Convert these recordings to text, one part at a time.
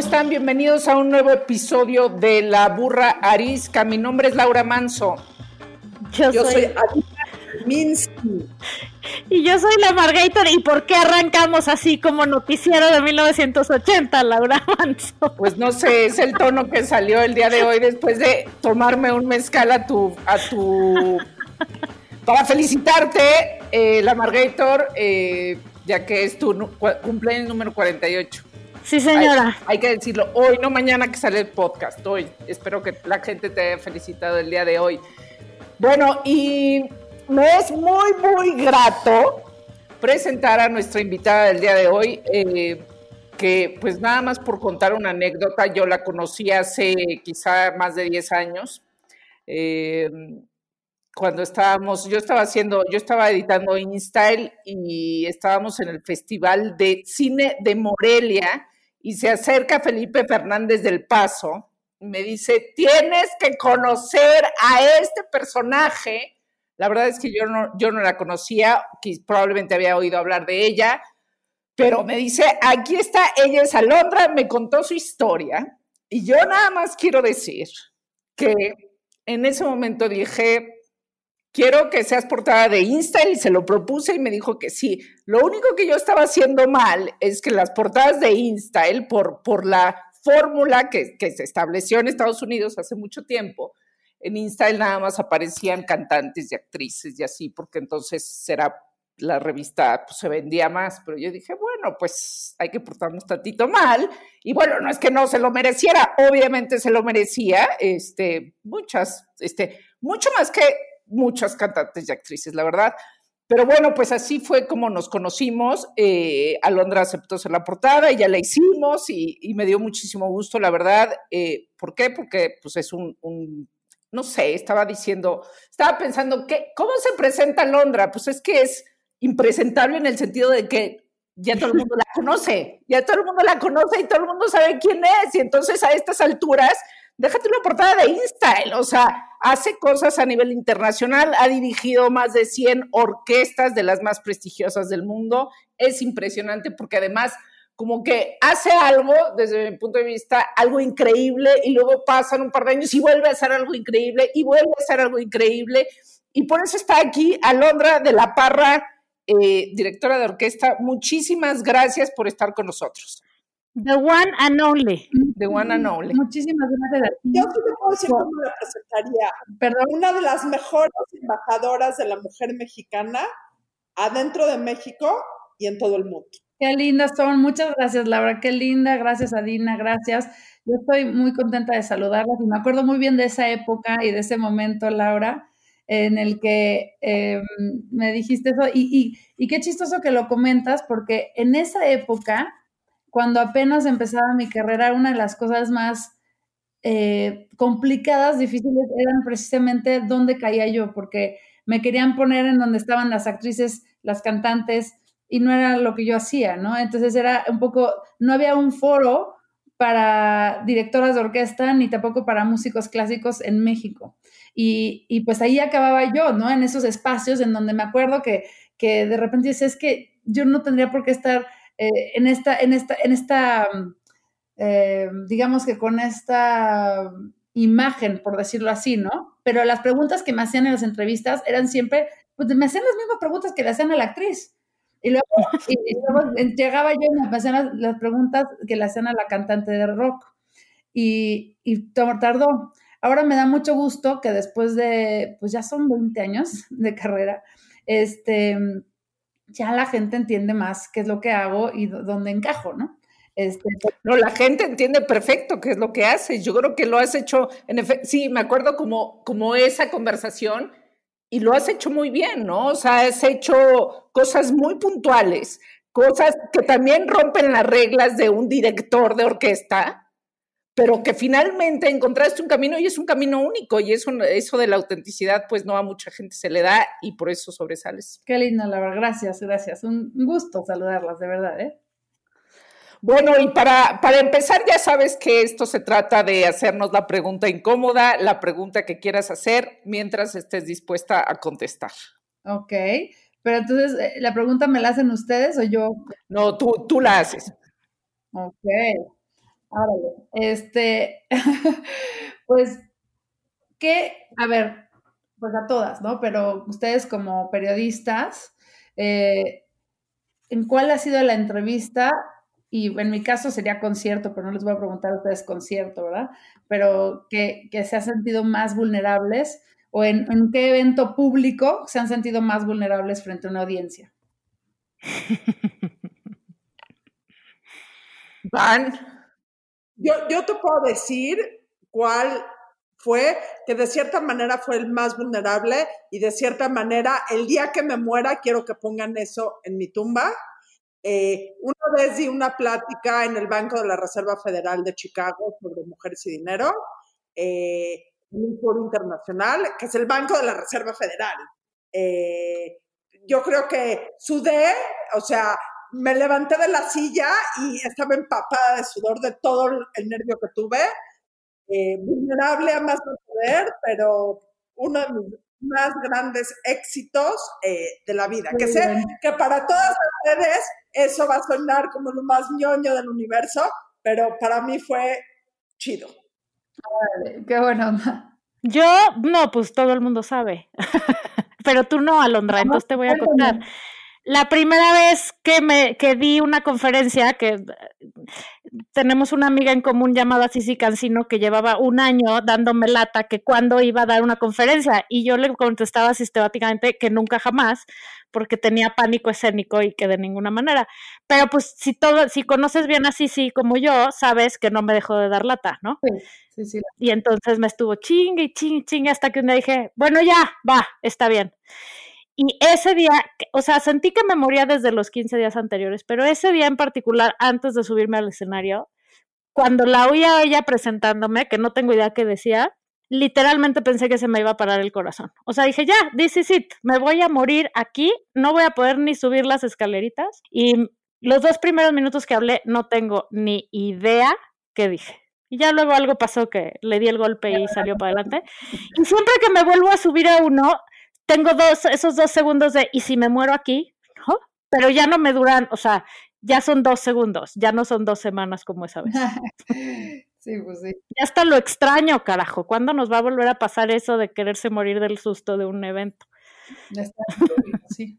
Están? Bienvenidos a un nuevo episodio de La Burra Arisca. Mi nombre es Laura Manso. Yo, Yo soy, soy Minsky. y yo soy la Margator. ¿Y por qué arrancamos así como noticiero de 1980, Laura Manso? Pues no sé, es el tono que salió el día de hoy después de tomarme un mezcal a tu, a tu, para felicitarte, eh, la Margator, eh, ya que es tu cumpleaños número 48. Sí, señora. Hay, que decirlo hoy, no mañana que sale el podcast, hoy. Espero que la gente te haya felicitado el día de hoy. Bueno, y me es muy, muy grato presentar a nuestra invitada del día de hoy, eh, que pues nada más por contar una anécdota, yo la conocí hace quizá más de 10 años. eh, cuando estábamos, yo estaba haciendo, yo estaba editando InStyle y estábamos en el Festival de Cine de Morelia y se acerca Felipe Fernández del Paso y me dice, tienes que conocer a este personaje. La verdad es que yo no, yo no la conocía, que probablemente había oído hablar de ella, pero me dice, aquí está, ella es Alondra, me contó su historia y yo nada más quiero decir que en ese momento dije, quiero que seas portada de Insta y se lo propuse y me dijo que sí. Lo único que yo estaba haciendo mal es que las portadas de Insta, por, por la fórmula que, que se estableció en Estados Unidos hace mucho tiempo, en Insta nada más aparecían cantantes y actrices y así, porque entonces será la revista pues, se vendía más, pero yo dije, bueno, pues hay que portarnos tantito mal, y bueno, no es que no se lo mereciera, obviamente se lo merecía, este, muchas, este, mucho más que muchas cantantes y actrices, la verdad. Pero bueno, pues así fue como nos conocimos. Eh, Alondra aceptó ser la portada y ya la hicimos y, me dio muchísimo gusto, la verdad. Eh, ¿Por qué? Porque pues es un, un, no sé, estaba diciendo, estaba pensando, que, ¿cómo se presenta Alondra? Pues es que es impresentable en el sentido de que ya todo el mundo la conoce, ya todo el mundo la conoce y todo el mundo sabe quién es. Y entonces a estas alturas, déjate una portada de InStyle, o sea, hace cosas a nivel internacional, ha dirigido más de 100 orquestas de las más prestigiosas del mundo. Es impresionante porque además como que hace algo, desde mi punto de vista, algo increíble y luego pasan un par de años y vuelve a hacer algo increíble y vuelve a hacer algo increíble. Y por eso está aquí Alondra de la Parra, eh, directora de orquesta. Muchísimas gracias por estar con nosotros. The one and only. The one and only. Muchísimas gracias. Yo sí te puedo decir cómo la presentaría. Perdón. Una de las mejores embajadoras de la mujer mexicana adentro de México y en todo el mundo. Qué lindas son. Muchas gracias, Laura. Qué linda. Gracias, Adina. Gracias. Yo estoy muy contenta de saludarlas y me acuerdo muy bien de esa época y de ese momento, Laura, en el que eh, me dijiste eso. Y, y, y qué chistoso que lo comentas, porque en esa época, cuando apenas empezaba mi carrera, una de las cosas más eh, complicadas, difíciles, eran precisamente dónde caía yo, porque me querían poner en donde estaban las actrices, las cantantes, y no era lo que yo hacía, ¿no? Entonces era un poco, no había un foro para directoras de orquesta ni tampoco para músicos clásicos en México. Y, pues ahí acababa yo, ¿no? En esos espacios en donde me acuerdo que, que de repente dices, es que yo no tendría por qué estar eh, en esta, en esta, en esta, eh, digamos que con esta imagen, por decirlo así, ¿no? Pero las preguntas que me hacían en las entrevistas eran siempre, pues me hacían las mismas preguntas que le hacían a la actriz. Y luego, y, y luego llegaba yo y me hacían las, las, preguntas que le hacían a la cantante de rock. Y, y tardó. Ahora me da mucho gusto que después de, pues ya son 20 años de carrera, este, ya la gente entiende más qué es lo que hago y dónde encajo, ¿no? Este, no, la gente entiende perfecto qué es lo que haces. Yo creo que lo has hecho, en sí, me acuerdo como, como esa conversación y lo has hecho muy bien, ¿no? O sea, has hecho cosas muy puntuales, cosas que también rompen las reglas de un director de orquesta, pero que finalmente encontraste un camino y es un camino único y eso, eso de la autenticidad pues no a mucha gente se le da y por eso sobresales. Qué linda, Laura. Gracias, gracias. Un gusto saludarlas, de verdad, ¿eh? Bueno, y para, para empezar, ya sabes que esto se trata de hacernos la pregunta incómoda, la pregunta que quieras hacer mientras estés dispuesta a contestar. Ok, pero entonces, eh, ¿la pregunta me la hacen ustedes o yo? No, tú, tú la haces. Ok. Ahora, este, pues, ¿qué? A ver, pues a todas, ¿no? Pero ustedes como periodistas, eh, ¿en cuál ha sido la entrevista? Y en mi caso sería concierto, pero no les voy a preguntar a ustedes concierto, ¿verdad? Pero que, que se han sentido más vulnerables o en, en qué evento público se han sentido más vulnerables frente a una audiencia. Van. Yo, yo te puedo decir cuál fue, que de cierta manera fue el más vulnerable y de cierta manera el día que me muera quiero que pongan eso en mi tumba. Eh, una vez di una plática en el Banco de la Reserva Federal de Chicago sobre mujeres y dinero, eh, en un foro internacional, que es el Banco de la Reserva Federal. Eh, yo creo que sudé, o sea, me levanté de la silla y estaba empapada de sudor de todo el nervio que tuve. Eh, vulnerable a más no poder, pero uno de mis más grandes éxitos eh, de la vida. Que sé que para todas ustedes eso va a sonar como lo más ñoño del universo, pero para mí fue chido. qué bueno. Yo, no, pues todo el mundo sabe. pero tú no, Alondra, entonces te voy a contar. La primera vez que me que di una conferencia, que tenemos una amiga en común llamada Cici Cancino que llevaba un año dándome lata que cuando iba a dar una conferencia y yo le contestaba sistemáticamente que nunca jamás porque tenía pánico escénico y que de ninguna manera. Pero pues si todo, si conoces bien a Cici como yo, sabes que no me dejó de dar lata, ¿no? Sí, sí, Y entonces me estuvo chingue y chingue, chingue hasta que un día dije, bueno, ya, va, está bien. Y ese día, o sea, sentí que me moría desde los 15 días anteriores, pero ese día en particular, antes de subirme al escenario, cuando la oía ella presentándome, que no tengo idea qué decía, literalmente pensé que se me iba a parar el corazón. O sea, dije, ya, this is it, me voy a morir aquí, no voy a poder ni subir las escaleritas. Y los dos primeros minutos que hablé, no tengo ni idea qué dije. Y ya luego algo pasó que le di el golpe y salió para adelante. Y siempre que me vuelvo a subir a uno, tengo dos, esos dos segundos de, ¿y si me muero aquí? Pero ya no me duran, o sea, ya son dos segundos, ya no son dos semanas como esa vez. sí, pues sí. Ya hasta lo extraño, carajo. ¿Cuándo nos va a volver a pasar eso de quererse morir del susto de un evento? Ya está, sí.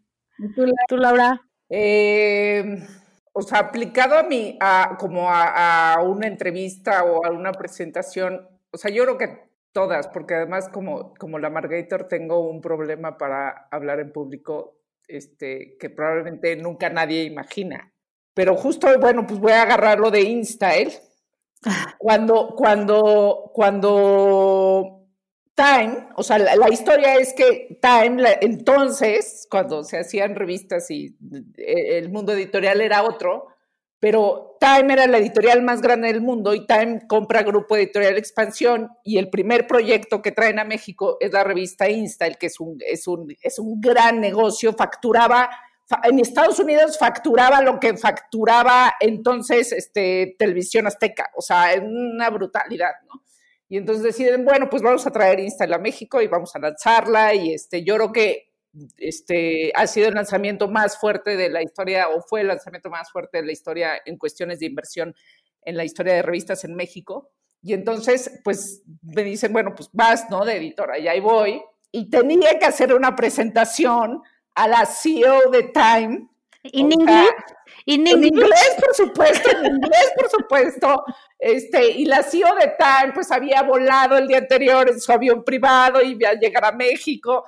tú, Laura? Eh, o sea, aplicado a mí, a, como a, a una entrevista o a una presentación, o sea, yo creo que Todas, porque además como, como la Margator tengo un problema para hablar en público este, que probablemente nunca nadie imagina. Pero justo, bueno, pues voy a agarrarlo de InStyle. Cuando, cuando, cuando Time, o sea, la, historia es que Time, entonces, cuando se hacían revistas y eh, el mundo editorial era otro, pero Time era la editorial más grande del mundo y Time compra Grupo Editorial Expansión y el primer proyecto que traen a México es la revista Insta, que es un, es un, es un gran negocio, facturaba, en Estados Unidos facturaba lo que facturaba entonces este, Televisión Azteca, o sea, una brutalidad, ¿no? Y entonces deciden, bueno, pues vamos a traer Insta a México y vamos a lanzarla y este, yo creo que este, ha sido el lanzamiento más fuerte de la historia o fue el lanzamiento más fuerte de la historia en cuestiones de inversión en la historia de revistas en México. Y entonces, pues me dicen, bueno, pues vas, ¿no? De editora, y ahí voy. Y tenía que hacer una presentación a la CEO de Time. ¿En inglés? en inglés, por supuesto, en inglés, por supuesto. Este, y la CEO de Time, pues había volado el día anterior en su avión privado y iba a llegar a México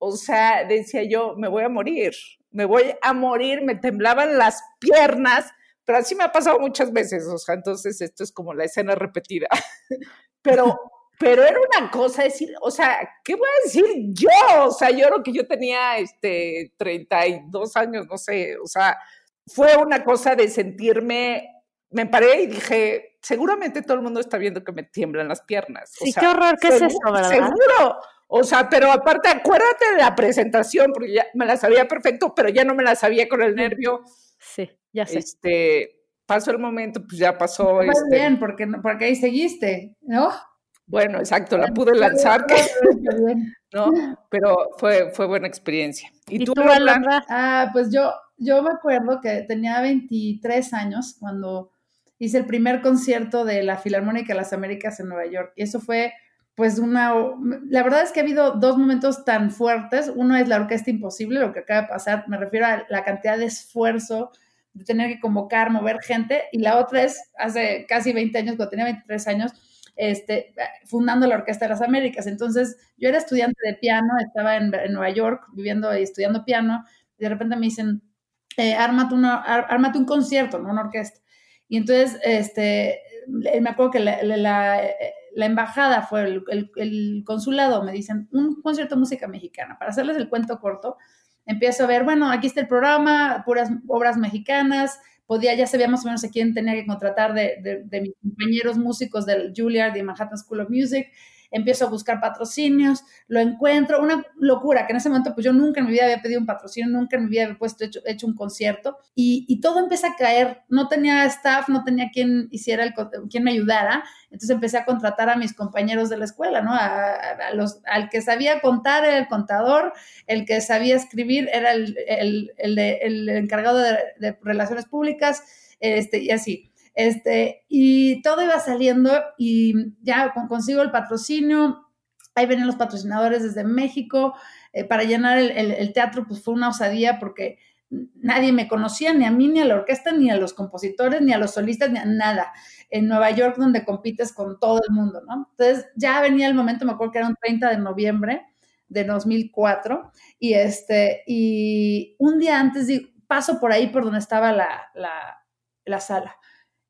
o sea, decía yo, me voy a morir, me voy a morir, me temblaban las piernas, pero así me ha pasado muchas veces, o sea, entonces esto es como la escena repetida. Pero, pero era una cosa decir, o sea, ¿qué voy a decir yo? O sea, yo creo que yo tenía este 32 años, no sé, o sea, fue una cosa de sentirme me paré y dije, seguramente todo el mundo está viendo que me tiemblan las piernas. Sí, qué horror, ¿qué es eso, verdad? Seguro. O sea, pero aparte, acuérdate de la presentación, porque ya me la sabía perfecto, pero ya no me la sabía con el nervio. Sí, ya sé. Este, pasó el momento, pues ya pasó. Muy este, bien, porque, porque ahí seguiste, ¿no? Bueno, exacto, la pude lanzar, que, ¿no? Pero fue, fue buena experiencia. ¿Y tú, Lola? Alondra? Ah, pues yo, yo me acuerdo que tenía 23 años cuando hice el primer concierto de la Filarmónica de las Américas en Nueva York. Y eso fue, pues, una... La verdad es que ha habido dos momentos tan fuertes. Uno es la Orquesta Imposible, lo que acaba de pasar. Me refiero a la cantidad de esfuerzo de tener que convocar, mover gente. Y la otra es, hace casi 20 años, cuando tenía 23 años, este, fundando la Orquesta de las Américas. Entonces, yo era estudiante de piano, estaba en, en Nueva York viviendo y estudiando piano, y de repente me dicen, eh, ármate, una, ar- ármate un concierto, no una orquesta. Y entonces, este, me acuerdo que la, la- la- la embajada fue el, consulado, me dicen, un concierto de música mexicana. Para hacerles el cuento corto, empiezo a ver, bueno, aquí está el programa, puras obras mexicanas, podía, ya sabía más o menos a quién tenía que contratar de, de, de mis compañeros músicos del Juilliard y Manhattan School of Music, empiezo a buscar patrocinios, lo encuentro, una locura, que en ese momento pues yo nunca en mi vida había pedido un patrocinio, nunca en mi vida había puesto, hecho, hecho un concierto, y, y todo empieza a caer, no tenía staff, no tenía quien hiciera, el, quien me ayudara, entonces empecé a contratar a mis compañeros de la escuela, ¿no? A, a- los, al que sabía contar era el contador, el que sabía escribir era el, el, el encargado de, de relaciones públicas, este, y así. Este, y todo iba saliendo y ya con- consigo el patrocinio, ahí venían los patrocinadores desde México, eh, para llenar el, teatro pues fue una osadía porque nadie me conocía, ni a mí, ni a la orquesta, ni a los compositores, ni a los solistas, ni a nada. En Nueva York, donde compites con todo el mundo, ¿no? Entonces ya venía el momento, me acuerdo que era un 30 de noviembre de 2004, y este, y un día antes paso por ahí por donde estaba la, la sala.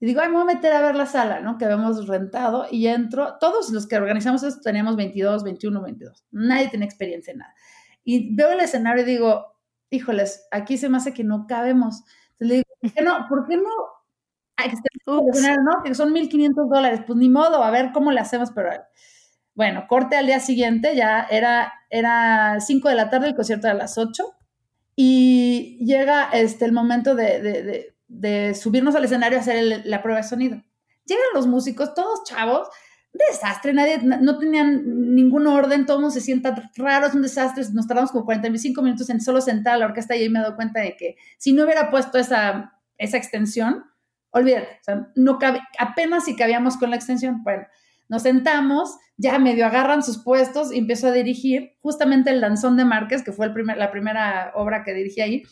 Y digo, ay, me voy a meter a ver la sala, ¿no? Que habíamos rentado y entro. Todos los que organizamos esto teníamos 22, 21, 22. Nadie tenía experiencia en nada. Y veo el escenario y digo, híjoles, aquí se me hace que no cabemos. Entonces le digo, ¿por qué no? ¿Por qué no? ¿no? Que son 1.500 dólares. Pues ni modo, a ver cómo le hacemos, pero bueno, corte al día siguiente, ya era, era 5 de la tarde, el concierto era a las 8, y llega este, el momento de, de- de- de subirnos al escenario a hacer la prueba de sonido. Llegan los músicos, todos chavos, desastre, nadie, no tenían ningún orden, todo el mundo se sienta raro, es un desastre, nos tardamos como 45 minutos en solo sentar a la orquesta y ahí me he dado cuenta de que si no hubiera puesto esa, esa extensión, olvídate, o no cabe, apenas si cabíamos con la extensión, bueno, nos sentamos, ya medio agarran sus puestos y empiezo a dirigir justamente el Danzón de Márquez, que fue el primer, la primera obra que dirigí ahí,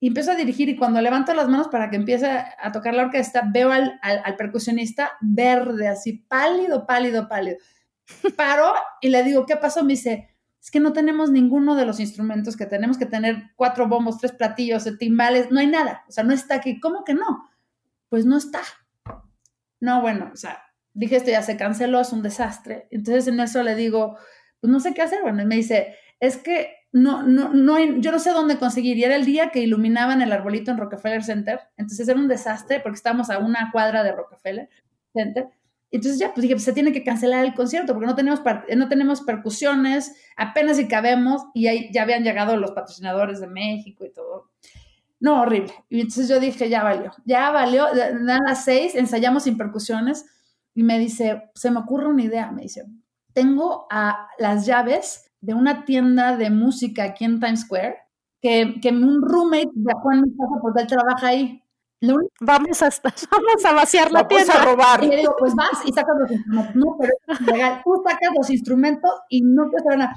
y empiezo a dirigir y cuando levanto las manos para que empiece a tocar la orquesta, veo al, al, al percusionista verde, así pálido, pálido, pálido. Paro y le digo, ¿qué pasó? Me dice, es que no tenemos ninguno de los instrumentos que tenemos que tener cuatro bombos, tres platillos, timbales, no hay nada, o sea, no está aquí. ¿Cómo que no? Pues no está. No, bueno, o sea, dije esto ya se canceló, es un desastre. Entonces en eso le digo, pues no sé qué hacer. Bueno, él me dice, es que no, no, no yo no sé dónde conseguir. Y era el día que iluminaban el arbolito en Rockefeller Center. Entonces era un desastre porque estábamos a una cuadra de Rockefeller Center. Entonces ya, pues dije, pues se tiene que cancelar el concierto porque no tenemos, no tenemos percusiones, apenas si cabemos y ahí ya habían llegado los patrocinadores de México y todo. No, horrible. Y entonces yo dije, ya valió, ya valió. Dan las seis, ensayamos sin percusiones y me dice, se me ocurre una idea, me dice, tengo a las llaves de una tienda de música aquí en Times Square que, que un roommate dejó en mi casa porque él trabaja ahí. Único... Vamos, a, vamos a vaciar la Vamos tienda. a robar. Y le digo, pues vas y sacas los instrumentos. No, pero es legal. Tú sacas los instrumentos y no te saber nada.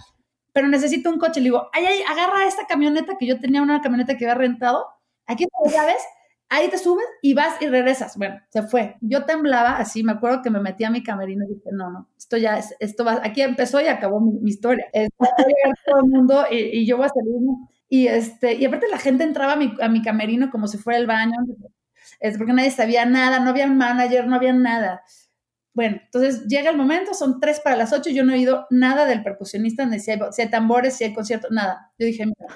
Pero necesito un coche. Le digo, ay, ay, agarra esta camioneta que yo tenía una camioneta que había rentado. Aquí te llaves, ahí te subes y vas y regresas. Bueno, se fue. Yo temblaba así, me acuerdo que me metí a mi camerino y dije, no, no, esto ya es, esto va, aquí empezó y acabó mi, mi historia. Todo el mundo y, y, yo voy a salir. Y, este, y aparte la gente entraba a mi, a mi camerino como si fuera el baño, es porque nadie sabía nada, no había un manager, no había nada. Bueno, entonces llega el momento, son tres para las ocho, yo no he oído nada del percusionista, ni si hay, si hay tambores, si hay concierto, nada. Yo dije, mira,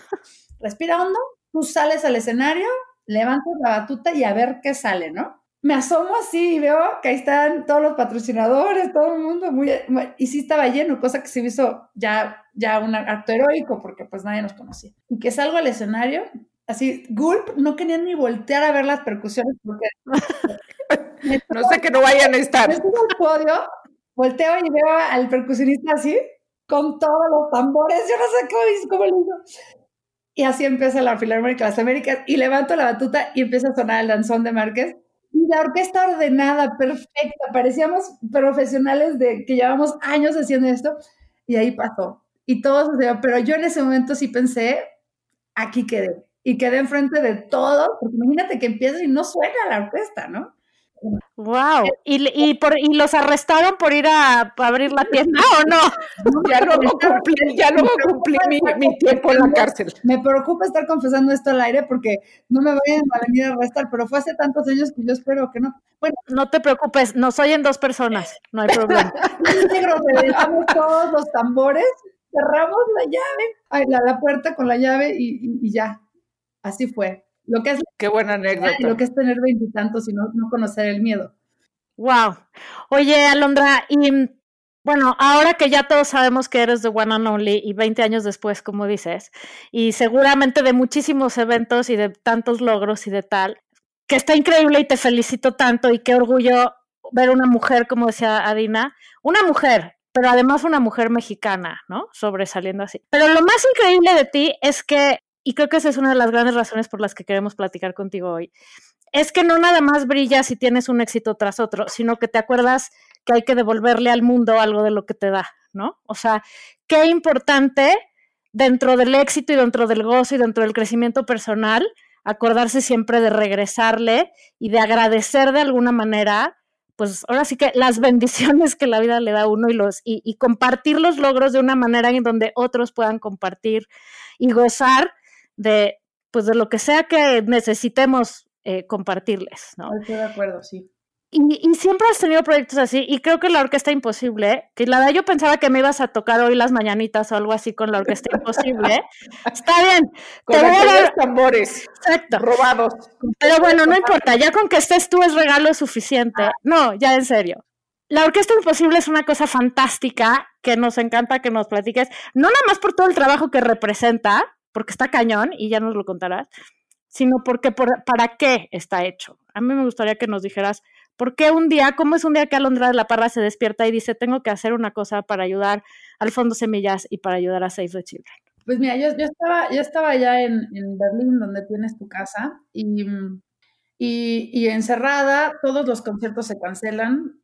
respira hondo, tú sales al escenario, levantas la batuta y a ver qué sale, ¿no? me asomo así y veo que ahí están todos los patrocinadores, todo el mundo, muy, y sí estaba lleno, cosa que se me hizo ya, ya un acto heroico, porque pues nadie nos conocía. Y que salgo al escenario, así, Gulp, no quería ni voltear a ver las percusiones, porque... no sé que no vayan a estar. Me subo al podio, volteo y veo al percusionista así, con todos los tambores, yo no sé cómo, cómo lo hizo. Y así empieza la Filarmónica de las Américas, y levanto la batuta y empieza a sonar el danzón de Márquez, y la orquesta ordenada, perfecta, parecíamos profesionales de que llevamos años haciendo esto y ahí pasó. Y todo sucedió, pero yo en ese momento sí pensé, aquí quedé. Y quedé enfrente de todo, porque imagínate que empieza y no suena la orquesta, ¿no? Wow. ¿Y, y, por, ¿Y los arrestaron por ir a, abrir la tienda o no? Ya luego cumplí, ya luego cumplí mi, mi, tiempo en la cárcel. Me preocupa estar confesando esto al aire porque no me vayan a venir a arrestar, pero fue hace tantos años que yo espero que no. Bueno, no te preocupes, nos oyen dos personas, no hay problema. Negro, dejamos todos los tambores, cerramos la llave, la, la puerta con la llave y, y ya. Así fue. Lo que es, Qué buena anécdota. Lo que es tener veintitantos y, no, no conocer el miedo. Wow. Oye, Alondra, y bueno, ahora que ya todos sabemos que eres de One and Only y 20 años después, como dices, y seguramente de muchísimos eventos y de tantos logros y de tal, que está increíble y te felicito tanto y qué orgullo ver una mujer, como decía Adina, una mujer, pero además una mujer mexicana, ¿no? Sobresaliendo así. Pero lo más increíble de ti es que y creo que esa es una de las grandes razones por las que queremos platicar contigo hoy, es que no nada más brillas si tienes un éxito tras otro, sino que te acuerdas que hay que devolverle al mundo algo de lo que te da, ¿no? O sea, qué importante dentro del éxito y dentro del gozo y dentro del crecimiento personal, acordarse siempre de regresarle y de agradecer de alguna manera, pues ahora sí que las bendiciones que la vida le da a uno y los y, y compartir los logros de una manera en donde otros puedan compartir y gozar de, pues de lo que sea que necesitemos eh, compartirles, ¿no? Estoy de acuerdo, sí. Y, y, siempre has tenido proyectos así, y creo que la Orquesta Imposible, que la verdad yo pensaba que me ibas a tocar hoy las mañanitas o algo así con la Orquesta Imposible. Está bien. Con los tambores Exacto. robados. Pero bueno, no importa, ya con que estés tú es regalo suficiente. No, ya en serio. La Orquesta Imposible es una cosa fantástica que nos encanta que nos platiques, no nada más por todo el trabajo que representa, porque está cañón y ya nos lo contarás, sino porque por, para qué está hecho. A mí me gustaría que nos dijeras por qué un día, cómo es un día que Alondra de la Parra se despierta y dice, tengo que hacer una cosa para ayudar al Fondo Semillas y para ayudar a Save the Children. Pues mira, yo, yo estaba, yo estaba en, en, Berlín, donde tienes tu casa, y, y, y encerrada, todos los conciertos se cancelan,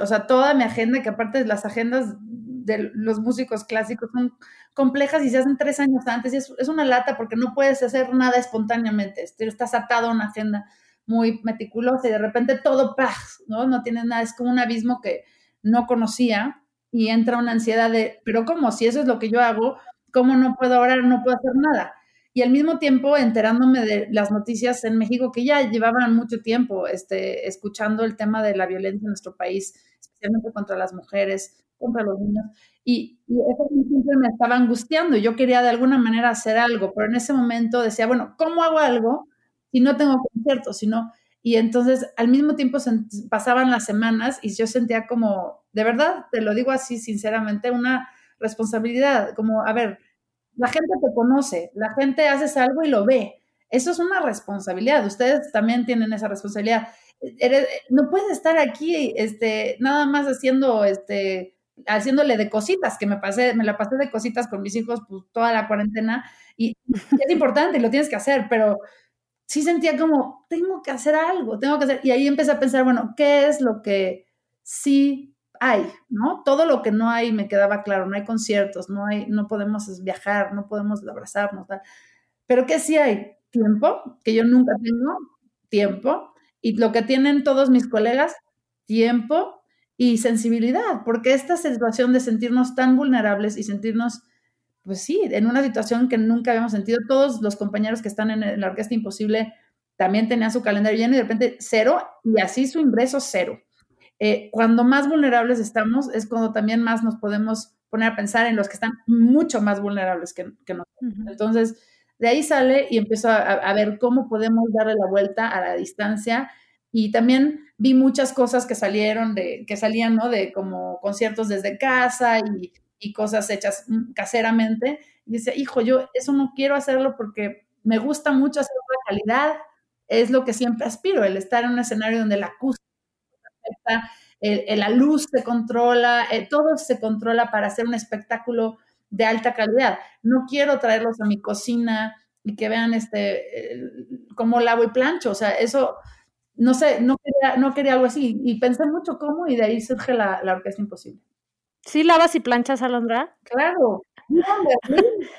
o sea, toda mi agenda, que aparte las agendas de los músicos clásicos son complejas y se hacen tres años antes. Y es, es una lata porque no puedes hacer nada espontáneamente. Estás atado a una agenda muy meticulosa y de repente todo, ¡pah! ¿no? No tienes nada. Es como un abismo que no conocía y entra una ansiedad de, pero ¿cómo? Si eso es lo que yo hago, ¿cómo no puedo orar? No puedo hacer nada. Y al mismo tiempo enterándome de las noticias en México que ya llevaban mucho tiempo este, escuchando el tema de la violencia en nuestro país, especialmente contra las mujeres, contra los niños. Y, y eso siempre me estaba angustiando. Yo quería de alguna manera hacer algo, pero en ese momento decía, bueno, ¿cómo hago algo si no tengo conciertos? Si no... Y entonces al mismo tiempo pasaban las semanas y yo sentía como, de verdad, te lo digo así sinceramente, una responsabilidad, como, a ver, la gente te conoce, la gente haces algo y lo ve. Eso es una responsabilidad. Ustedes también tienen esa responsabilidad. Eres, no puedes estar aquí, este, nada más haciendo, este, haciéndole de cositas, que me pasé, me la pasé de cositas con mis hijos pues, toda la cuarentena y es importante y lo tienes que hacer, pero sí sentía como, tengo que hacer algo, tengo que hacer, y ahí empecé a pensar, bueno, ¿qué es lo que sí hay? ¿No? Todo lo que no hay me quedaba claro, no hay conciertos, no hay, no podemos viajar, no podemos abrazarnos, pero ¿qué sí hay? Tiempo, que yo nunca tengo, tiempo, y lo que tienen todos mis colegas, tiempo, y sensibilidad, porque esta situación de sentirnos tan vulnerables y sentirnos, pues sí, en una situación que nunca habíamos sentido, todos los compañeros que están en la Orquesta Imposible también tenían su calendario lleno y de repente cero y así su ingreso cero. Eh, cuando más vulnerables estamos es cuando también más nos podemos poner a pensar en los que están mucho más vulnerables que, que nosotros. Entonces, de ahí sale y empiezo a, a, ver cómo podemos darle la vuelta a la distancia Y también vi muchas cosas que salieron de, que salían, ¿no? De como conciertos desde casa y, cosas hechas mm, caseramente. Y dice, hijo, yo eso no quiero hacerlo porque me gusta mucho hacer la calidad, es lo que siempre aspiro, el estar en un escenario donde la acústica perfecta, la luz se controla, eh, todo se controla para hacer un espectáculo de alta calidad. No quiero traerlos a mi cocina y que vean este eh, cómo lavo y plancho, o sea, eso no sé, no quería, no quería algo así y pensé mucho cómo y de ahí surge la, la orquesta imposible. ¿Sí lavas y planchas, Alondra? Claro.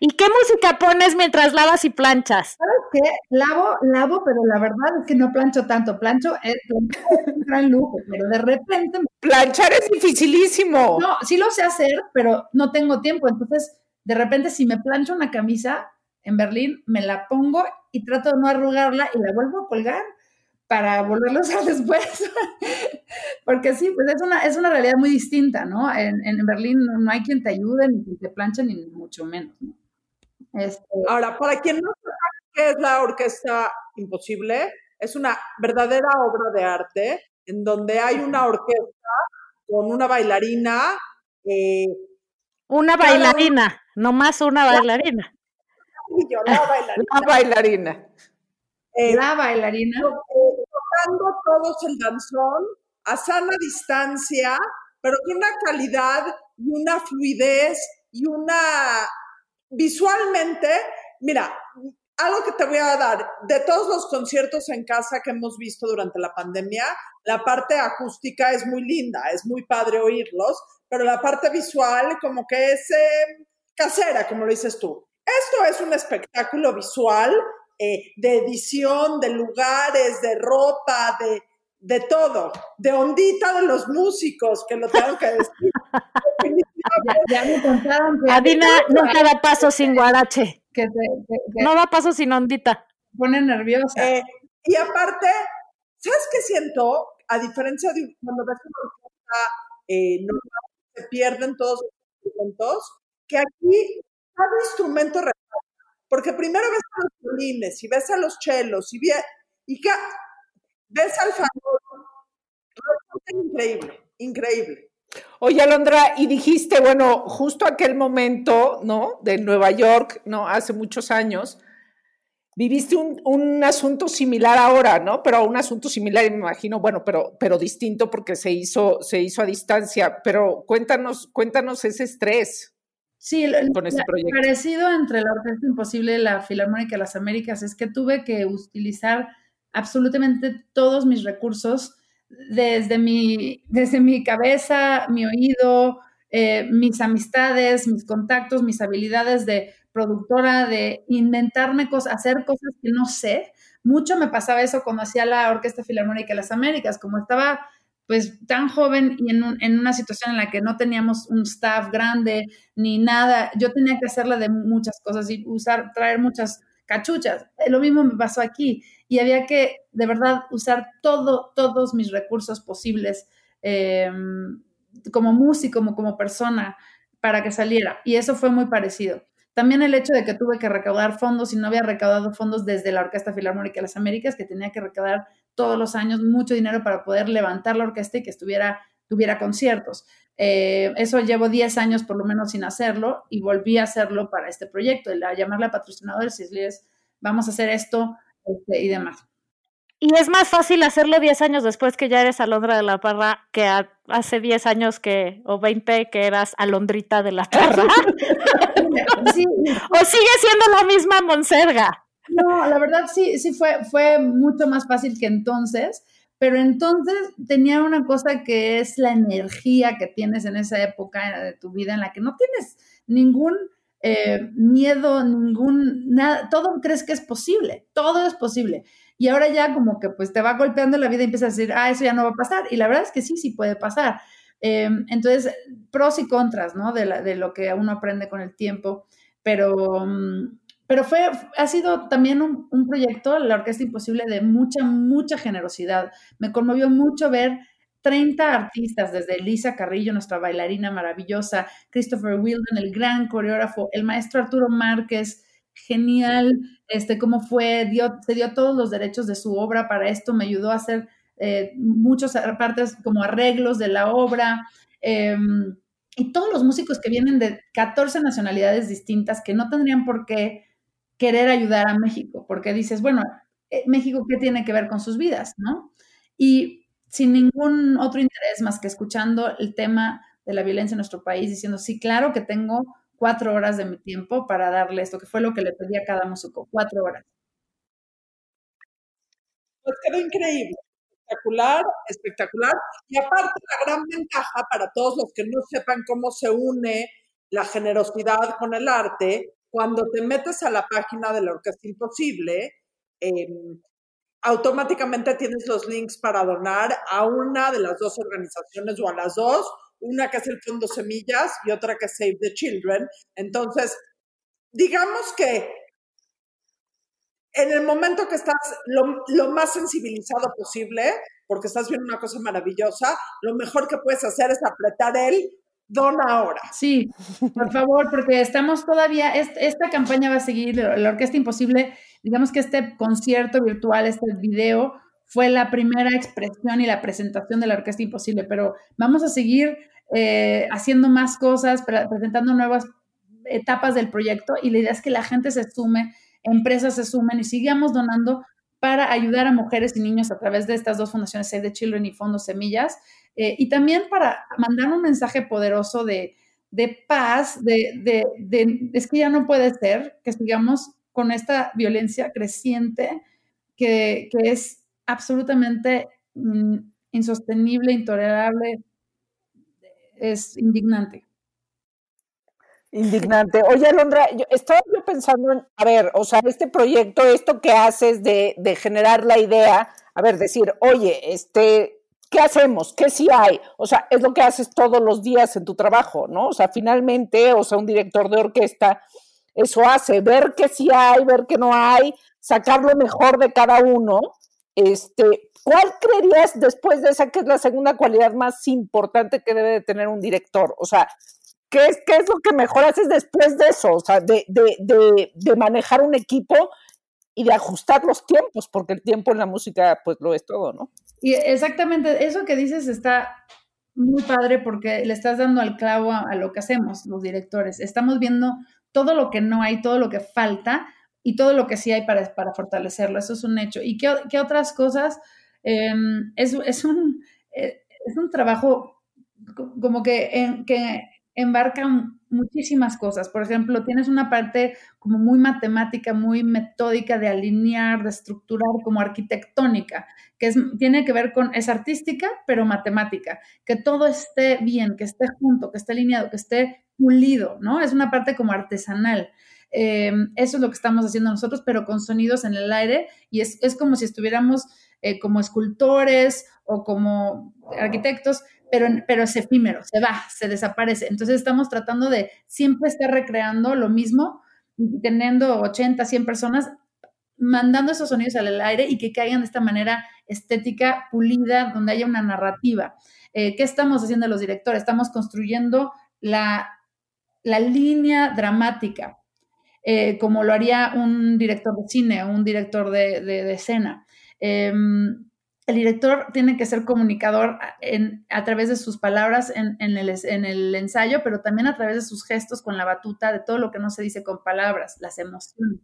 ¿Y qué música pones mientras lavas y planchas? ¿Sabes qué? Lavo, lavo, pero la verdad es que no plancho tanto. Plancho es, un gran lujo, pero de repente... Planchar es dificilísimo. No, sí lo sé hacer, pero no tengo tiempo. Entonces, de repente, si me plancho una camisa en Berlín, me la pongo y trato de no arrugarla y la vuelvo a colgar para volverlo a usar después. Porque sí, pues es una, es una realidad muy distinta, ¿no? En, en Berlín no, hay quien te ayude, ni quien te planche, ni mucho menos. ¿no? Este... Ahora, para quien no sabe qué es la Orquesta Imposible, es una verdadera obra de arte en donde hay una orquesta con una bailarina. Eh, una bailarina, no más una bailarina. Yo, la bailarina. La bailarina. Eh, la bailarina. Eh, tocando todos el danzón a sana distancia, pero con una calidad y una fluidez y una visualmente, mira, algo que te voy a dar, de todos los conciertos en casa que hemos visto durante la pandemia, la parte acústica es muy linda, es muy padre oírlos, pero la parte visual como que es eh, casera, como lo dices tú. Esto es un espectáculo visual eh, de edición, de lugares, de ropa, de, de todo, de ondita de los músicos, que lo tengo que decir. ya, me contaron que... Adina nunca da paso sin guarache. Que no da paso sin ondita. Pone nerviosa. Eh, y aparte, ¿sabes qué siento? A diferencia de cuando ves una orquesta eh, se pierden todos los instrumentos, que aquí cada instrumento porque primero ves a los violines y ves a los chelos y, y que, ves al favor. Increíble, increíble. Oye, Alondra, y dijiste, bueno, justo aquel momento, ¿no? De Nueva York, ¿no? Hace muchos años, viviste un, un, asunto similar ahora, ¿no? Pero un asunto similar, me imagino, bueno, pero, pero distinto porque se hizo, se hizo a distancia. Pero cuéntanos, cuéntanos ese estrés. Sí, con este proyecto. parecido entre la Orquesta Imposible y la Filarmónica de las Américas es que tuve que utilizar absolutamente todos mis recursos, desde mi, desde mi cabeza, mi oído, eh, mis amistades, mis contactos, mis habilidades de productora, de inventarme cosas, hacer cosas que no sé. Mucho me pasaba eso cuando hacía la Orquesta Filarmónica de las Américas, como estaba pues tan joven y en, en, una situación en la que no teníamos un staff grande ni nada, yo tenía que hacerle de muchas cosas y usar, traer muchas cachuchas. Eh, lo mismo me pasó aquí y había que de verdad usar todo, todos mis recursos posibles em, como músico, como, como persona para que saliera. Y eso fue muy parecido. También el hecho de que tuve que recaudar fondos y no había recaudado fondos desde la Orquesta Filarmónica de las Américas, que tenía que recaudar todos los años mucho dinero para poder levantar la orquesta y que estuviera, tuviera conciertos. Eh, eso llevo 10 años por lo menos sin hacerlo y volví a hacerlo para este proyecto, el, a llamarle a patrocinadores y decirles, vamos a hacer esto este, y demás. Y es más fácil hacerlo 10 años después que ya eres Alondra de la Parra que hace 10 años que, o 20 que eras Alondrita de la Parra. O sigue siendo la misma Monserga. No, la verdad sí, sí fue, fue mucho más fácil que entonces, pero entonces tenía una cosa que es la energía que tienes en esa época de tu vida en la que no tienes ningún eh, miedo, ningún, nada, todo crees que es posible, todo es posible. Y ahora ya como que pues te va golpeando la vida y empiezas a decir, ah, eso ya no va a pasar. Y la verdad es que sí, sí puede pasar. Em, entonces, pros y contras, ¿no? De, la, de lo que uno aprende con el tiempo. Pero, mm, pero fue, ha sido también un, proyecto, la Orquesta Imposible, de mucha, mucha generosidad. Me conmovió mucho ver 30 artistas, desde Elisa Carrillo, nuestra bailarina maravillosa, Christopher Wilden, el gran coreógrafo, el maestro Arturo Márquez, genial, este, cómo fue, dio, se dio todos los derechos de su obra para esto, me ayudó a hacer eh, muchas partes como arreglos de la obra. Em, y todos los músicos que vienen de 14 nacionalidades distintas que no tendrían por qué querer ayudar a México, porque dices, bueno, eh, México, ¿qué tiene que ver con sus vidas? ¿no? Y sin ningún otro interés más que escuchando el tema de la violencia en nuestro país, diciendo, sí, claro que tengo cuatro horas de mi tiempo para darle esto, que fue lo que le pedí a cada músico, cuatro horas. Pues quedó increíble, espectacular, espectacular. Y aparte la gran ventaja para todos los que no sepan cómo se une la generosidad con el arte, cuando te metes a la página de la Orquesta Imposible, em, automáticamente tienes los links para donar a una de las dos organizaciones o a las dos, una que es el Fondo Semillas y otra que es Save the Children. Entonces, digamos que en el momento que estás lo, lo, más sensibilizado posible, porque estás viendo una cosa maravillosa, lo mejor que puedes hacer es apretar el dona ahora. Sí, por favor, porque estamos todavía, esta campaña va a seguir, la Orquesta Imposible, digamos que este concierto virtual, este video, fue la primera expresión y la presentación de la Orquesta Imposible, pero vamos a seguir eh, haciendo más cosas, presentando nuevas etapas del proyecto y la idea es que la gente se sume, empresas se sumen y sigamos donando para ayudar a mujeres y niños a través de estas dos fundaciones, Save the Children y Fondo Semillas, eh, y también para mandar un mensaje poderoso de, paz, de, es que ya no puede ser que sigamos con esta violencia creciente que, es absolutamente mm, insostenible, intolerable, es indignante. Indignante. Oye, Alondra, yo, estaba yo pensando en, a ver, o sea, este proyecto, esto que haces de, de generar la idea, a ver, decir, oye, este, ¿qué hacemos? ¿Qué sí hay? O sea, es lo que haces todos los días en tu trabajo, ¿no? O sea, finalmente, o sea, un director de orquesta, eso hace, ver qué sí hay, ver qué no hay, sacar lo mejor de cada uno. Este, ¿Cuál creerías después de esa que es la segunda cualidad más importante que debe de tener un director? O sea, ¿qué es, qué es lo que mejor haces después de eso? O sea, de, de, de, de manejar un equipo y de ajustar los tiempos, porque el tiempo en la música, pues lo es todo, ¿no? Y exactamente, eso que dices está muy padre porque le estás dando al clavo a, lo que hacemos los directores. Estamos viendo todo lo que no hay, todo lo que falta y todo lo que sí hay para, para fortalecerlo. Eso es un hecho. ¿Y qué, qué otras cosas? Em, es, es, un, eh, es un trabajo como que, que embarca muchísimas cosas. Por ejemplo, tienes una parte como muy matemática, muy metódica de alinear, de estructurar, como arquitectónica, que tiene que ver con, es artística, pero matemática, que todo esté bien, que esté junto, que esté alineado, que esté pulido, ¿no? Es una parte como artesanal. Eh, eso es lo que estamos haciendo nosotros, pero con sonidos en el aire y es, como si estuviéramos eh, como escultores o como arquitectos pero, pero es efímero, se va, se desaparece. Entonces estamos tratando de siempre estar recreando lo mismo teniendo 80, 100 personas mandando esos sonidos al aire y que caigan de esta manera estética, pulida, donde haya una narrativa. Eh, ¿Qué estamos haciendo los directores? Estamos construyendo la, la línea dramática, eh, como lo haría un director de cine o un director de, de, escena. Em, el director tiene que ser comunicador a través de sus palabras en, el, ensayo, pero también a través de sus gestos con la batuta, de todo lo que no se dice con palabras, las emociones.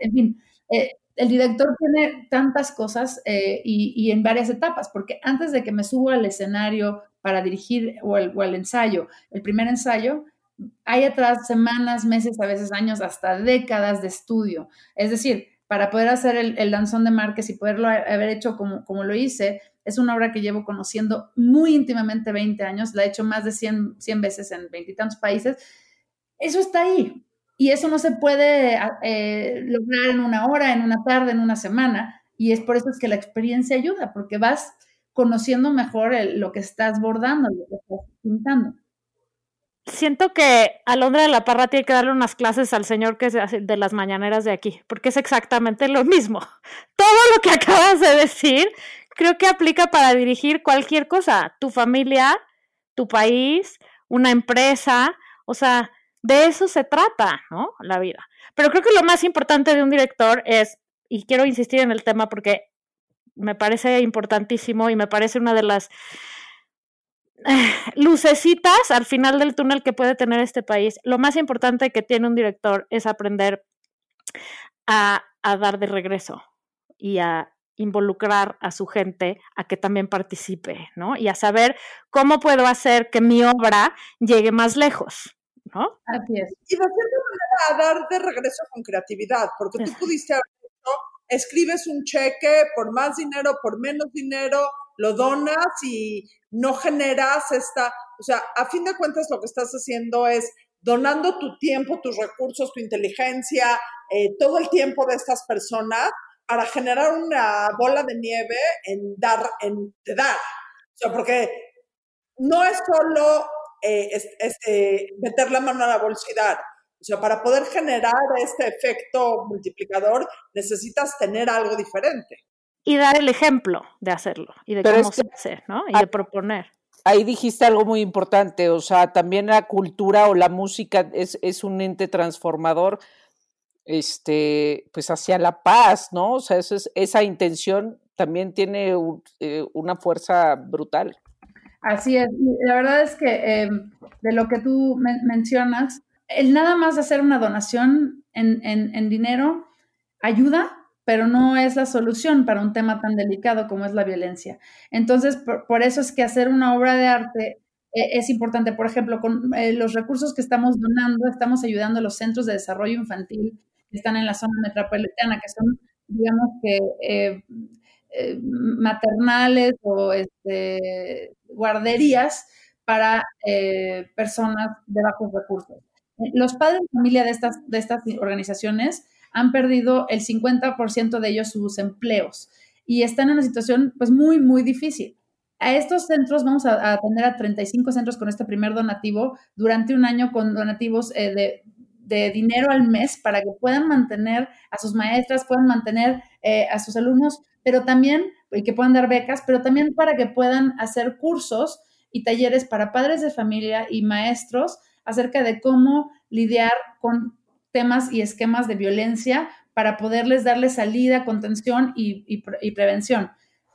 en fin, eh, el director tiene tantas cosas eh, y, en varias etapas, porque antes de que me subo al escenario para dirigir o el ensayo, el primer ensayo, hay atrás semanas, meses, a veces años, hasta décadas de estudio. Es decir, para poder hacer el, danzón de Márquez y poderlo haber hecho como, como lo hice, es una obra que llevo conociendo muy íntimamente 20 años, la he hecho más de 100, 100 veces en veintitantos países. Eso está ahí. Y eso no se puede eh, lograr en una hora, en una tarde, en una semana. Y es por eso es que la experiencia ayuda, porque vas conociendo mejor lo que estás bordando, lo que estás pintando siento que Alondra de la Parra tiene que darle unas clases al señor que es de las mañaneras de aquí, porque es exactamente lo mismo. Todo lo que acabas de decir creo que aplica para dirigir cualquier cosa, tu familia, tu país, una empresa, o sea, de eso se trata, ¿no? La vida. Pero creo que lo más importante de un director es, y quiero insistir en el tema porque me parece importantísimo y me parece una de las lucecitas al final del túnel que puede tener este país. Lo más importante que tiene un director es aprender a, a dar de regreso y a involucrar a su gente a que también participe, ¿no? Y a saber cómo puedo hacer que mi obra llegue más lejos, ¿no? Así es. Y de cierta manera a dar de regreso con creatividad, porque tú pudiste haber hecho, escribes un cheque por más dinero, por menos dinero, lo donas y no generas esta, o sea, a fin de cuentas lo que estás haciendo es donando tu tiempo, tus recursos, tu inteligencia, eh, todo el tiempo de estas personas para generar una bola de nieve en dar, en dar. O sea, porque no es solo eh, es- este, meter la mano a la bolsa y dar. O sea, para poder generar este efecto multiplicador necesitas tener algo diferente. Y dar el ejemplo de hacerlo y de Pero cómo se hace, ¿no? Y de proponer. Ahí dijiste algo muy importante, o sea, también la cultura o la música es, es un ente transformador, este, pues hacia la paz, ¿no? O sea, eso es- esa intención también tiene un- eh, una fuerza brutal. Así es. Y La verdad es que eh, de lo que tú men- mencionas, el nada más hacer una donación en, en- en dinero ayuda, pero no es la solución para un tema tan delicado como es la violencia. Entonces, por, eso es que hacer una obra de arte eh, es importante. Por ejemplo, con eh, los recursos que estamos donando, estamos ayudando a los centros de desarrollo infantil que están en la zona metropolitana, que son, digamos que, eh, maternales o este, guarderías para personas de bajos recursos. Los padres de familia de estas, de estas organizaciones han perdido el 50% de ellos sus empleos y están en una situación pues muy, muy difícil. A estos centros vamos a, a atender a 35 centros con este primer donativo durante un año con donativos eh, de, de dinero al mes para que puedan mantener a sus maestras, puedan mantener eh, a sus alumnos, pero también, y que puedan dar becas, pero también para que puedan hacer cursos y talleres para padres de familia y maestros acerca de cómo lidiar con temas y esquemas de violencia para poderles darle salida, contención y, y, prevención.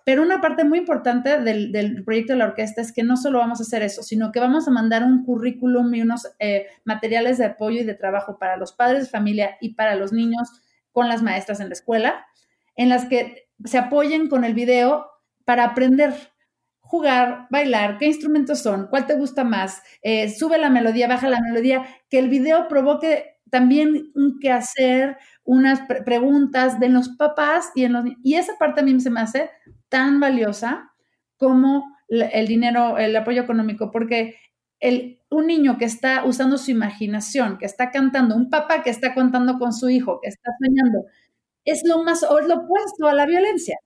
Pero una parte muy importante del, del, proyecto de la orquesta es que no solo vamos a hacer eso, sino que vamos a mandar un currículum y unos eh, materiales de apoyo y de trabajo para los padres de familia y para los niños con las maestras en la escuela, en las que se apoyen con el video para aprender, jugar, bailar, qué instrumentos son, cuál te gusta más, eh, sube la melodía, baja la melodía, que el video provoque también un quehacer, unas pre preguntas de los papás y en los y esa parte a mí se me hace tan valiosa como el dinero, el apoyo económico, porque el, un niño que está usando su imaginación, que está cantando, un papá que está contando con su hijo, que está soñando, es lo más, o es lo opuesto a la violencia.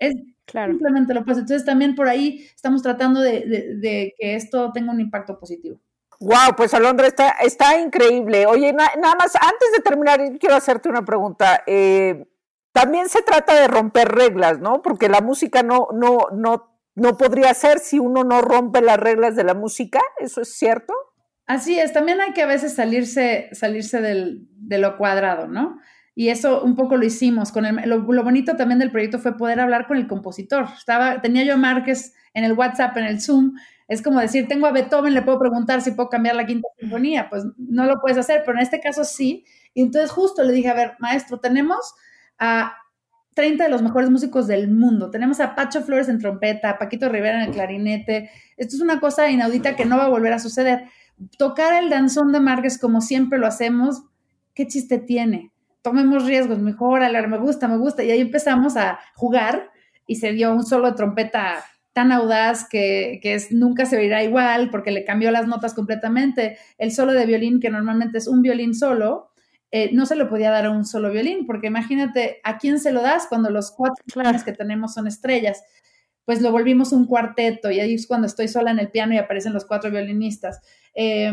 Es claro. simplemente lo opuesto. Entonces también por ahí estamos tratando de, de, de que esto tenga un impacto positivo. Wow, pues Alondra, está, está increíble. Oye, na, nada más, antes de terminar, quiero hacerte una pregunta. Eh, también se trata de romper reglas, ¿no? Porque la música no, no, no, no podría ser si uno no rompe las reglas de la música, ¿eso es cierto? Así es, también hay que a veces salirse, salirse del, de lo cuadrado, ¿no? Y eso un poco lo hicimos. Con el, lo, lo, bonito también del proyecto fue poder hablar con el compositor. Estaba, tenía yo a Márquez en el WhatsApp, en el Zoom. Es como decir, tengo a Beethoven, le puedo preguntar si puedo cambiar la quinta sinfonía. Pues no lo puedes hacer, pero en este caso sí. Y entonces justo le dije, a ver, maestro, tenemos a 30 de los mejores músicos del mundo. Tenemos a Pacho Flores en trompeta, a Paquito Rivera en el clarinete. Esto es una cosa inaudita que no va a volver a suceder. Tocar el danzón de Márquez como siempre lo hacemos, ¿qué chiste tiene? Tomemos riesgos, mejor, me gusta, me gusta. Y ahí empezamos a jugar y se dio un solo de trompeta tan audaz que, que es, nunca se oirá igual porque le cambió las notas completamente. El solo de violín, que normalmente es un violín solo, eh, no se lo podía dar a un solo violín, porque imagínate a quién se lo das cuando los cuatro violines que tenemos son estrellas. Pues lo volvimos un cuarteto y ahí es cuando estoy sola en el piano y aparecen los cuatro violinistas. Eh,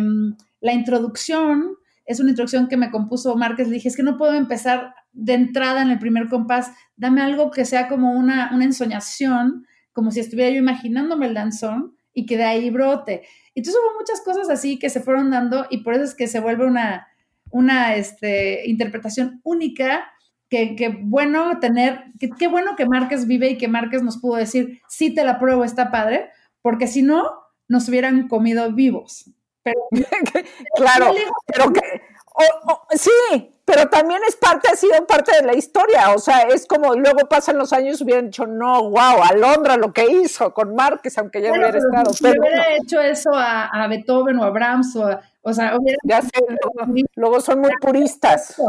la introducción es una introducción que me compuso Márquez. Le dije, es que no puedo empezar de entrada en el primer compás. Dame algo que sea como una, una ensoñación, como si estuviera yo imaginándome el danzón y que de ahí brote. Entonces hubo muchas cosas así que se fueron dando y por eso es que se vuelve una, una este, interpretación única. Que, que bueno tener, qué bueno que Márquez vive y que Márquez nos pudo decir, sí te la pruebo, está padre, porque si no, nos hubieran comido vivos. Pero, claro, pero que, sí, pero también es parte, ha sido parte de la historia, o sea, es como luego pasan los años y hubieran dicho, no, wow, Alondra lo que hizo con Márquez, aunque ya hubiera estado. Si pero hubiera hecho eso a, Beethoven o a Brahms o a, o sea, ya sé, luego, son muy puristas.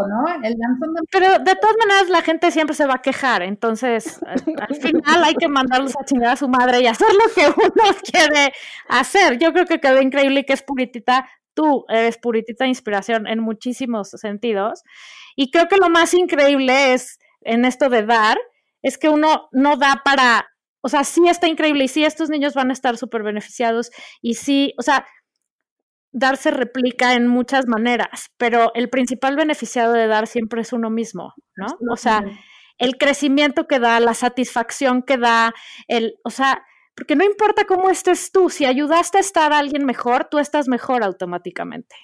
Pero de todas maneras la gente siempre se va a quejar, entonces al final hay que mandarlos a chingar a su madre y hacer lo que uno quiere hacer. Yo creo que quedó increíble que es puritita tú eres puritita inspiración en muchísimos sentidos. Y creo que lo más increíble es en esto de dar, es que uno no da para, o sea, sí está increíble y sí estos niños van a estar súper beneficiados y sí, o sea, dar se replica en muchas maneras, pero el principal beneficiado de dar siempre es uno mismo, ¿no? O sea, el crecimiento que da, la satisfacción que da, el, o sea, porque no importa cómo estés tú, si ayudaste a estar a alguien mejor, tú estás mejor automáticamente.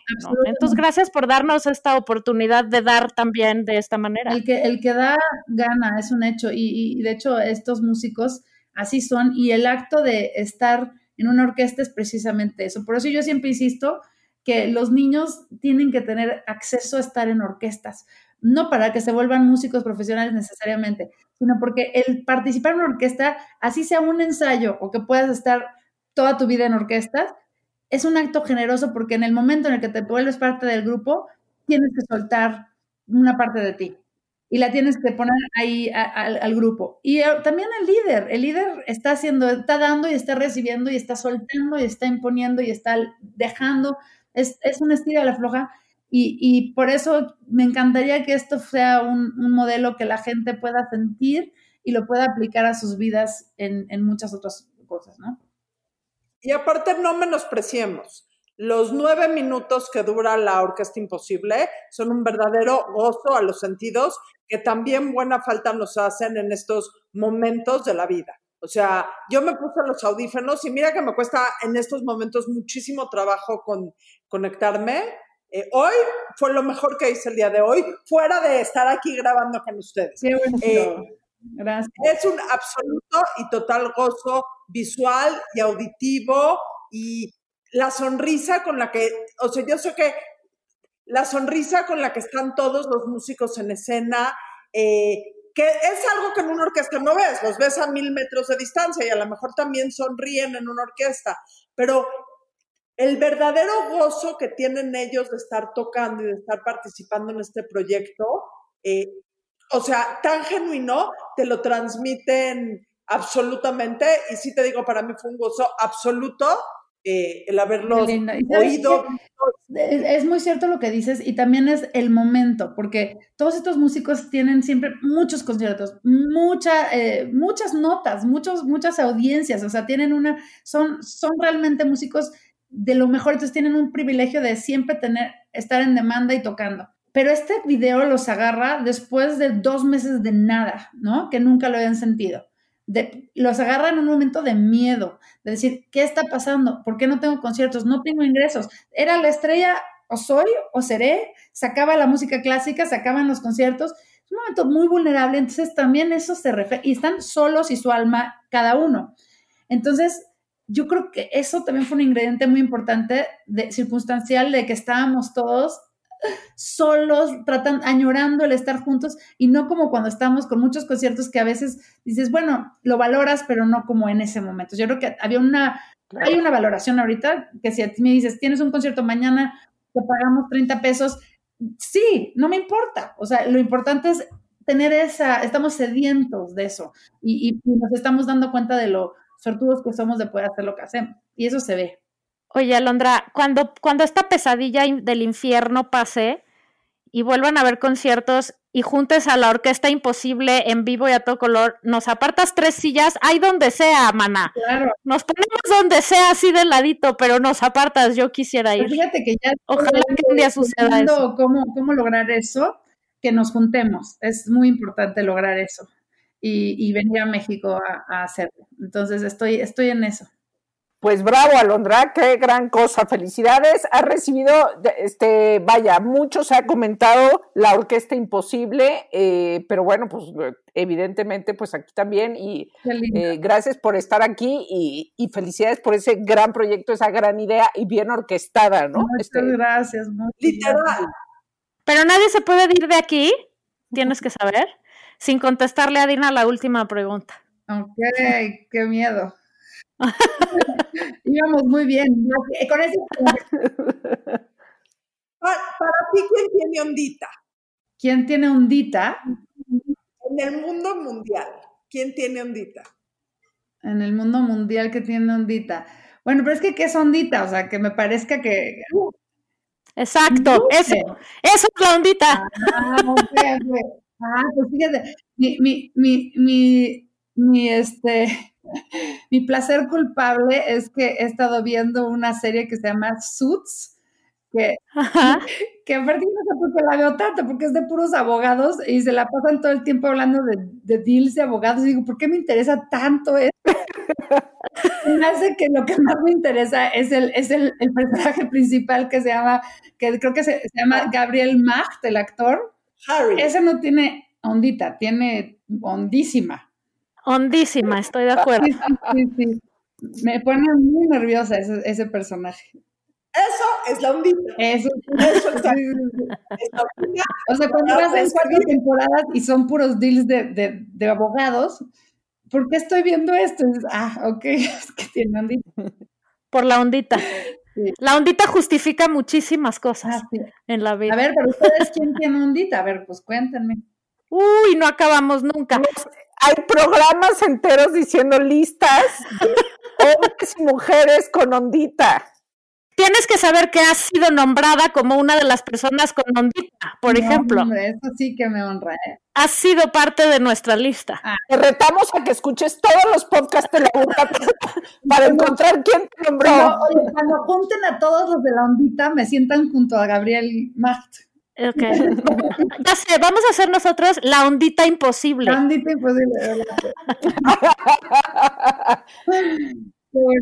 Entonces, gracias por darnos esta oportunidad de dar también de esta manera. El que, el que da, gana, es un hecho. Y, de hecho, estos músicos así son. Y el acto de estar en una orquesta es precisamente eso. Por eso yo siempre insisto que los niños tienen que tener acceso a estar en orquestas, no para que se vuelvan músicos profesionales necesariamente, sino porque el participar en una orquesta, así sea un ensayo o que puedas estar toda tu vida en orquesta, es un acto generoso porque en el momento en el que te vuelves parte del grupo, tienes que soltar una parte de ti y la tienes que poner ahí al grupo. Y eh, también el líder, el líder está haciendo, está dando y está recibiendo y está soltando y está imponiendo y está dejando. Es, es un estilo de la floja y, por eso me encantaría que esto sea un, modelo que la gente pueda sentir y lo pueda aplicar a sus vidas en, muchas otras cosas, ¿no? Y aparte no menospreciemos. Los nueve minutos que dura la Orquesta Imposible son un verdadero gozo a los sentidos que también buena falta nos hacen en estos momentos de la vida. O sea, yo me puse los audífonos y mira que me cuesta en estos momentos muchísimo trabajo con conectarme, eh, hoy fue lo mejor que hice el día de hoy, fuera de estar aquí grabando con ustedes. Eh, Gracias. Es un absoluto y total gozo visual y auditivo y la sonrisa con la que, o sea, yo sé que la sonrisa con la que están todos los músicos en escena, eh, que es algo que en una orquesta no ves, los ves a mil metros de distancia y a lo mejor también sonríen en una orquesta, pero el verdadero gozo que tienen ellos de estar tocando y de estar participando en este proyecto, eh, o sea, tan genuino, te lo transmiten absolutamente. Y sí te digo, para mí fue un gozo absoluto eh, el haberlos oído. Es, muy cierto lo que dices y también es el momento, porque todos estos músicos tienen siempre muchos conciertos, mucha, eh, muchas notas, muchos, muchas audiencias, o sea, tienen una, son, son realmente músicos de lo mejor, entonces tienen un privilegio de siempre tener, estar en demanda y tocando. Pero este video los agarra después de dos meses de nada, ¿no? Que nunca lo habían sentido. De, los agarra en un momento de miedo, de decir, ¿qué está pasando? ¿Por qué no tengo conciertos? No tengo ingresos. Era la estrella, o soy, o seré. Sacaba la música clásica, sacaban los conciertos. Es un momento muy vulnerable, entonces también eso se refiere. Y están solos y su alma cada uno. Entonces, yo creo que eso también fue un ingrediente muy importante, de, circunstancial, de que estábamos todos solos, tratan, añorando el estar juntos y no como cuando estamos con muchos conciertos que a veces dices, bueno, lo valoras, pero no como en ese momento. Yo creo que había una, hay una valoración ahorita que si a ti me dices, tienes un concierto mañana, te pagamos 30 pesos, sí, no me importa. O sea, lo importante es tener esa, estamos sedientos de eso y nos estamos dando cuenta de lo, sortudos que somos de poder hacer lo que hacemos. Y eso se ve. Oye, Alondra, cuando, cuando esta pesadilla del infierno pase y vuelvan a ver conciertos y juntes a la orquesta imposible en vivo y a todo color, nos apartas tres sillas, hay donde sea, mana. Claro. Nos ponemos donde sea así de ladito, pero nos apartas, yo quisiera ir. fíjate que ya ojalá que un día suceda eso. Cómo, cómo lograr eso, que nos juntemos. Es muy importante lograr eso y, venir a México a, hacerlo. Entonces estoy, estoy en eso. Pues bravo, Alondra, qué gran cosa. Felicidades. Ha recibido, este, vaya, mucho se ha comentado la Orquesta Imposible, eh, pero bueno, pues evidentemente, pues aquí también. Y eh, gracias por estar aquí y, y, felicidades por ese gran proyecto, esa gran idea y bien orquestada, ¿no? Muchas este, gracias, literal. Pero nadie se puede ir de aquí, tienes que saber, sin contestarle a Dina la última pregunta. Ok, qué miedo. Íbamos muy bien. Con ese... para, para ti, ¿quién tiene ondita? ¿Quién tiene ondita? En el mundo mundial, ¿quién tiene ondita? En el mundo mundial, ¿qué tiene ondita? Bueno, pero es que, ¿qué es ondita? O sea, que me parezca que... Exacto, eso, eso es la ondita. Ah, ah, pues fíjate, mi, mi, mi, mi, mi, este, mi placer culpable es que he estado viendo una serie que se llama Suits, que, que aparte no sé por qué la veo tanto, porque es de puros abogados y se la pasan todo el tiempo hablando de, de deals de abogados. Y digo, ¿por qué me interesa tanto esto? me hace que lo que más me interesa es el, es el, el personaje principal que se llama, que creo que se, se llama Gabriel Macht, el actor. Harry. Ese no tiene ondita, tiene hondísima. Hondísima, estoy de acuerdo. Sí, sí, sí, Me pone muy nerviosa ese, ese personaje. Eso es la ondita. Eso, Eso es la O sea, cuando hacen cuatro temporadas y son puros deals de, de, de abogados, ¿por qué estoy viendo esto? ah, ok, es que tiene ondita. Por la ondita. Sí. La ondita justifica muchísimas cosas Ah, sí. en la vida. A ver, pero ustedes, ¿quién tiene ondita? A ver, pues cuéntenme. Uy, no acabamos nunca. Hay programas enteros diciendo listas de hombres y mujeres con ondita. Tienes que saber que has sido nombrada como una de las personas con ondita, por No, ejemplo. hombre, eso sí que me honra. ¿eh? Has sido parte de nuestra lista. Te retamos a que escuches todos los podcasts de la burra para encontrar quién te nombró. Cuando, oye, cuando junten a todos los de la ondita, me sientan junto a Gabriel Macht. Ok. ya sé, vamos a hacer nosotros la ondita imposible. La ondita imposible.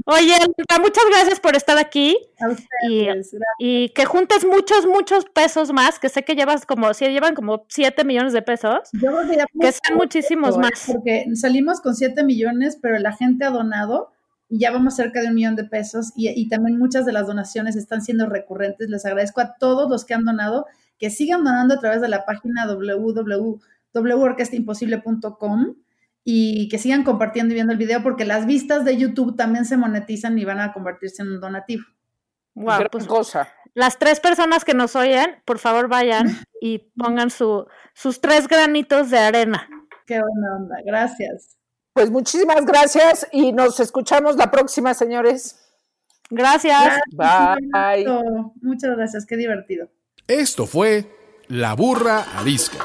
Oye, muchas gracias por estar aquí a ustedes, y, que juntes muchos, muchos pesos más, que sé que llevas como, sí, llevan como 7 millones de pesos, Yo creo que ya que sean muchísimos ¿eh? más. Porque salimos con 7 millones, pero la gente ha donado y ya vamos cerca de un millón de pesos y, y también muchas de las donaciones están siendo recurrentes. Les agradezco a todos los que han donado, que sigan donando a través de la página www.orquestaimposible.com y que sigan compartiendo y viendo el video porque las vistas de YouTube también se monetizan y van a convertirse en un donativo. Wow, Gran pues cosa. las tres personas que nos oyen, por favor vayan y pongan su, sus tres granitos de arena. Qué buena onda, gracias. Pues muchísimas gracias y nos escuchamos la próxima, señores. Gracias. Bye. Muchas- Muchas gracias, qué divertido. Esto fue La Burra Arisca.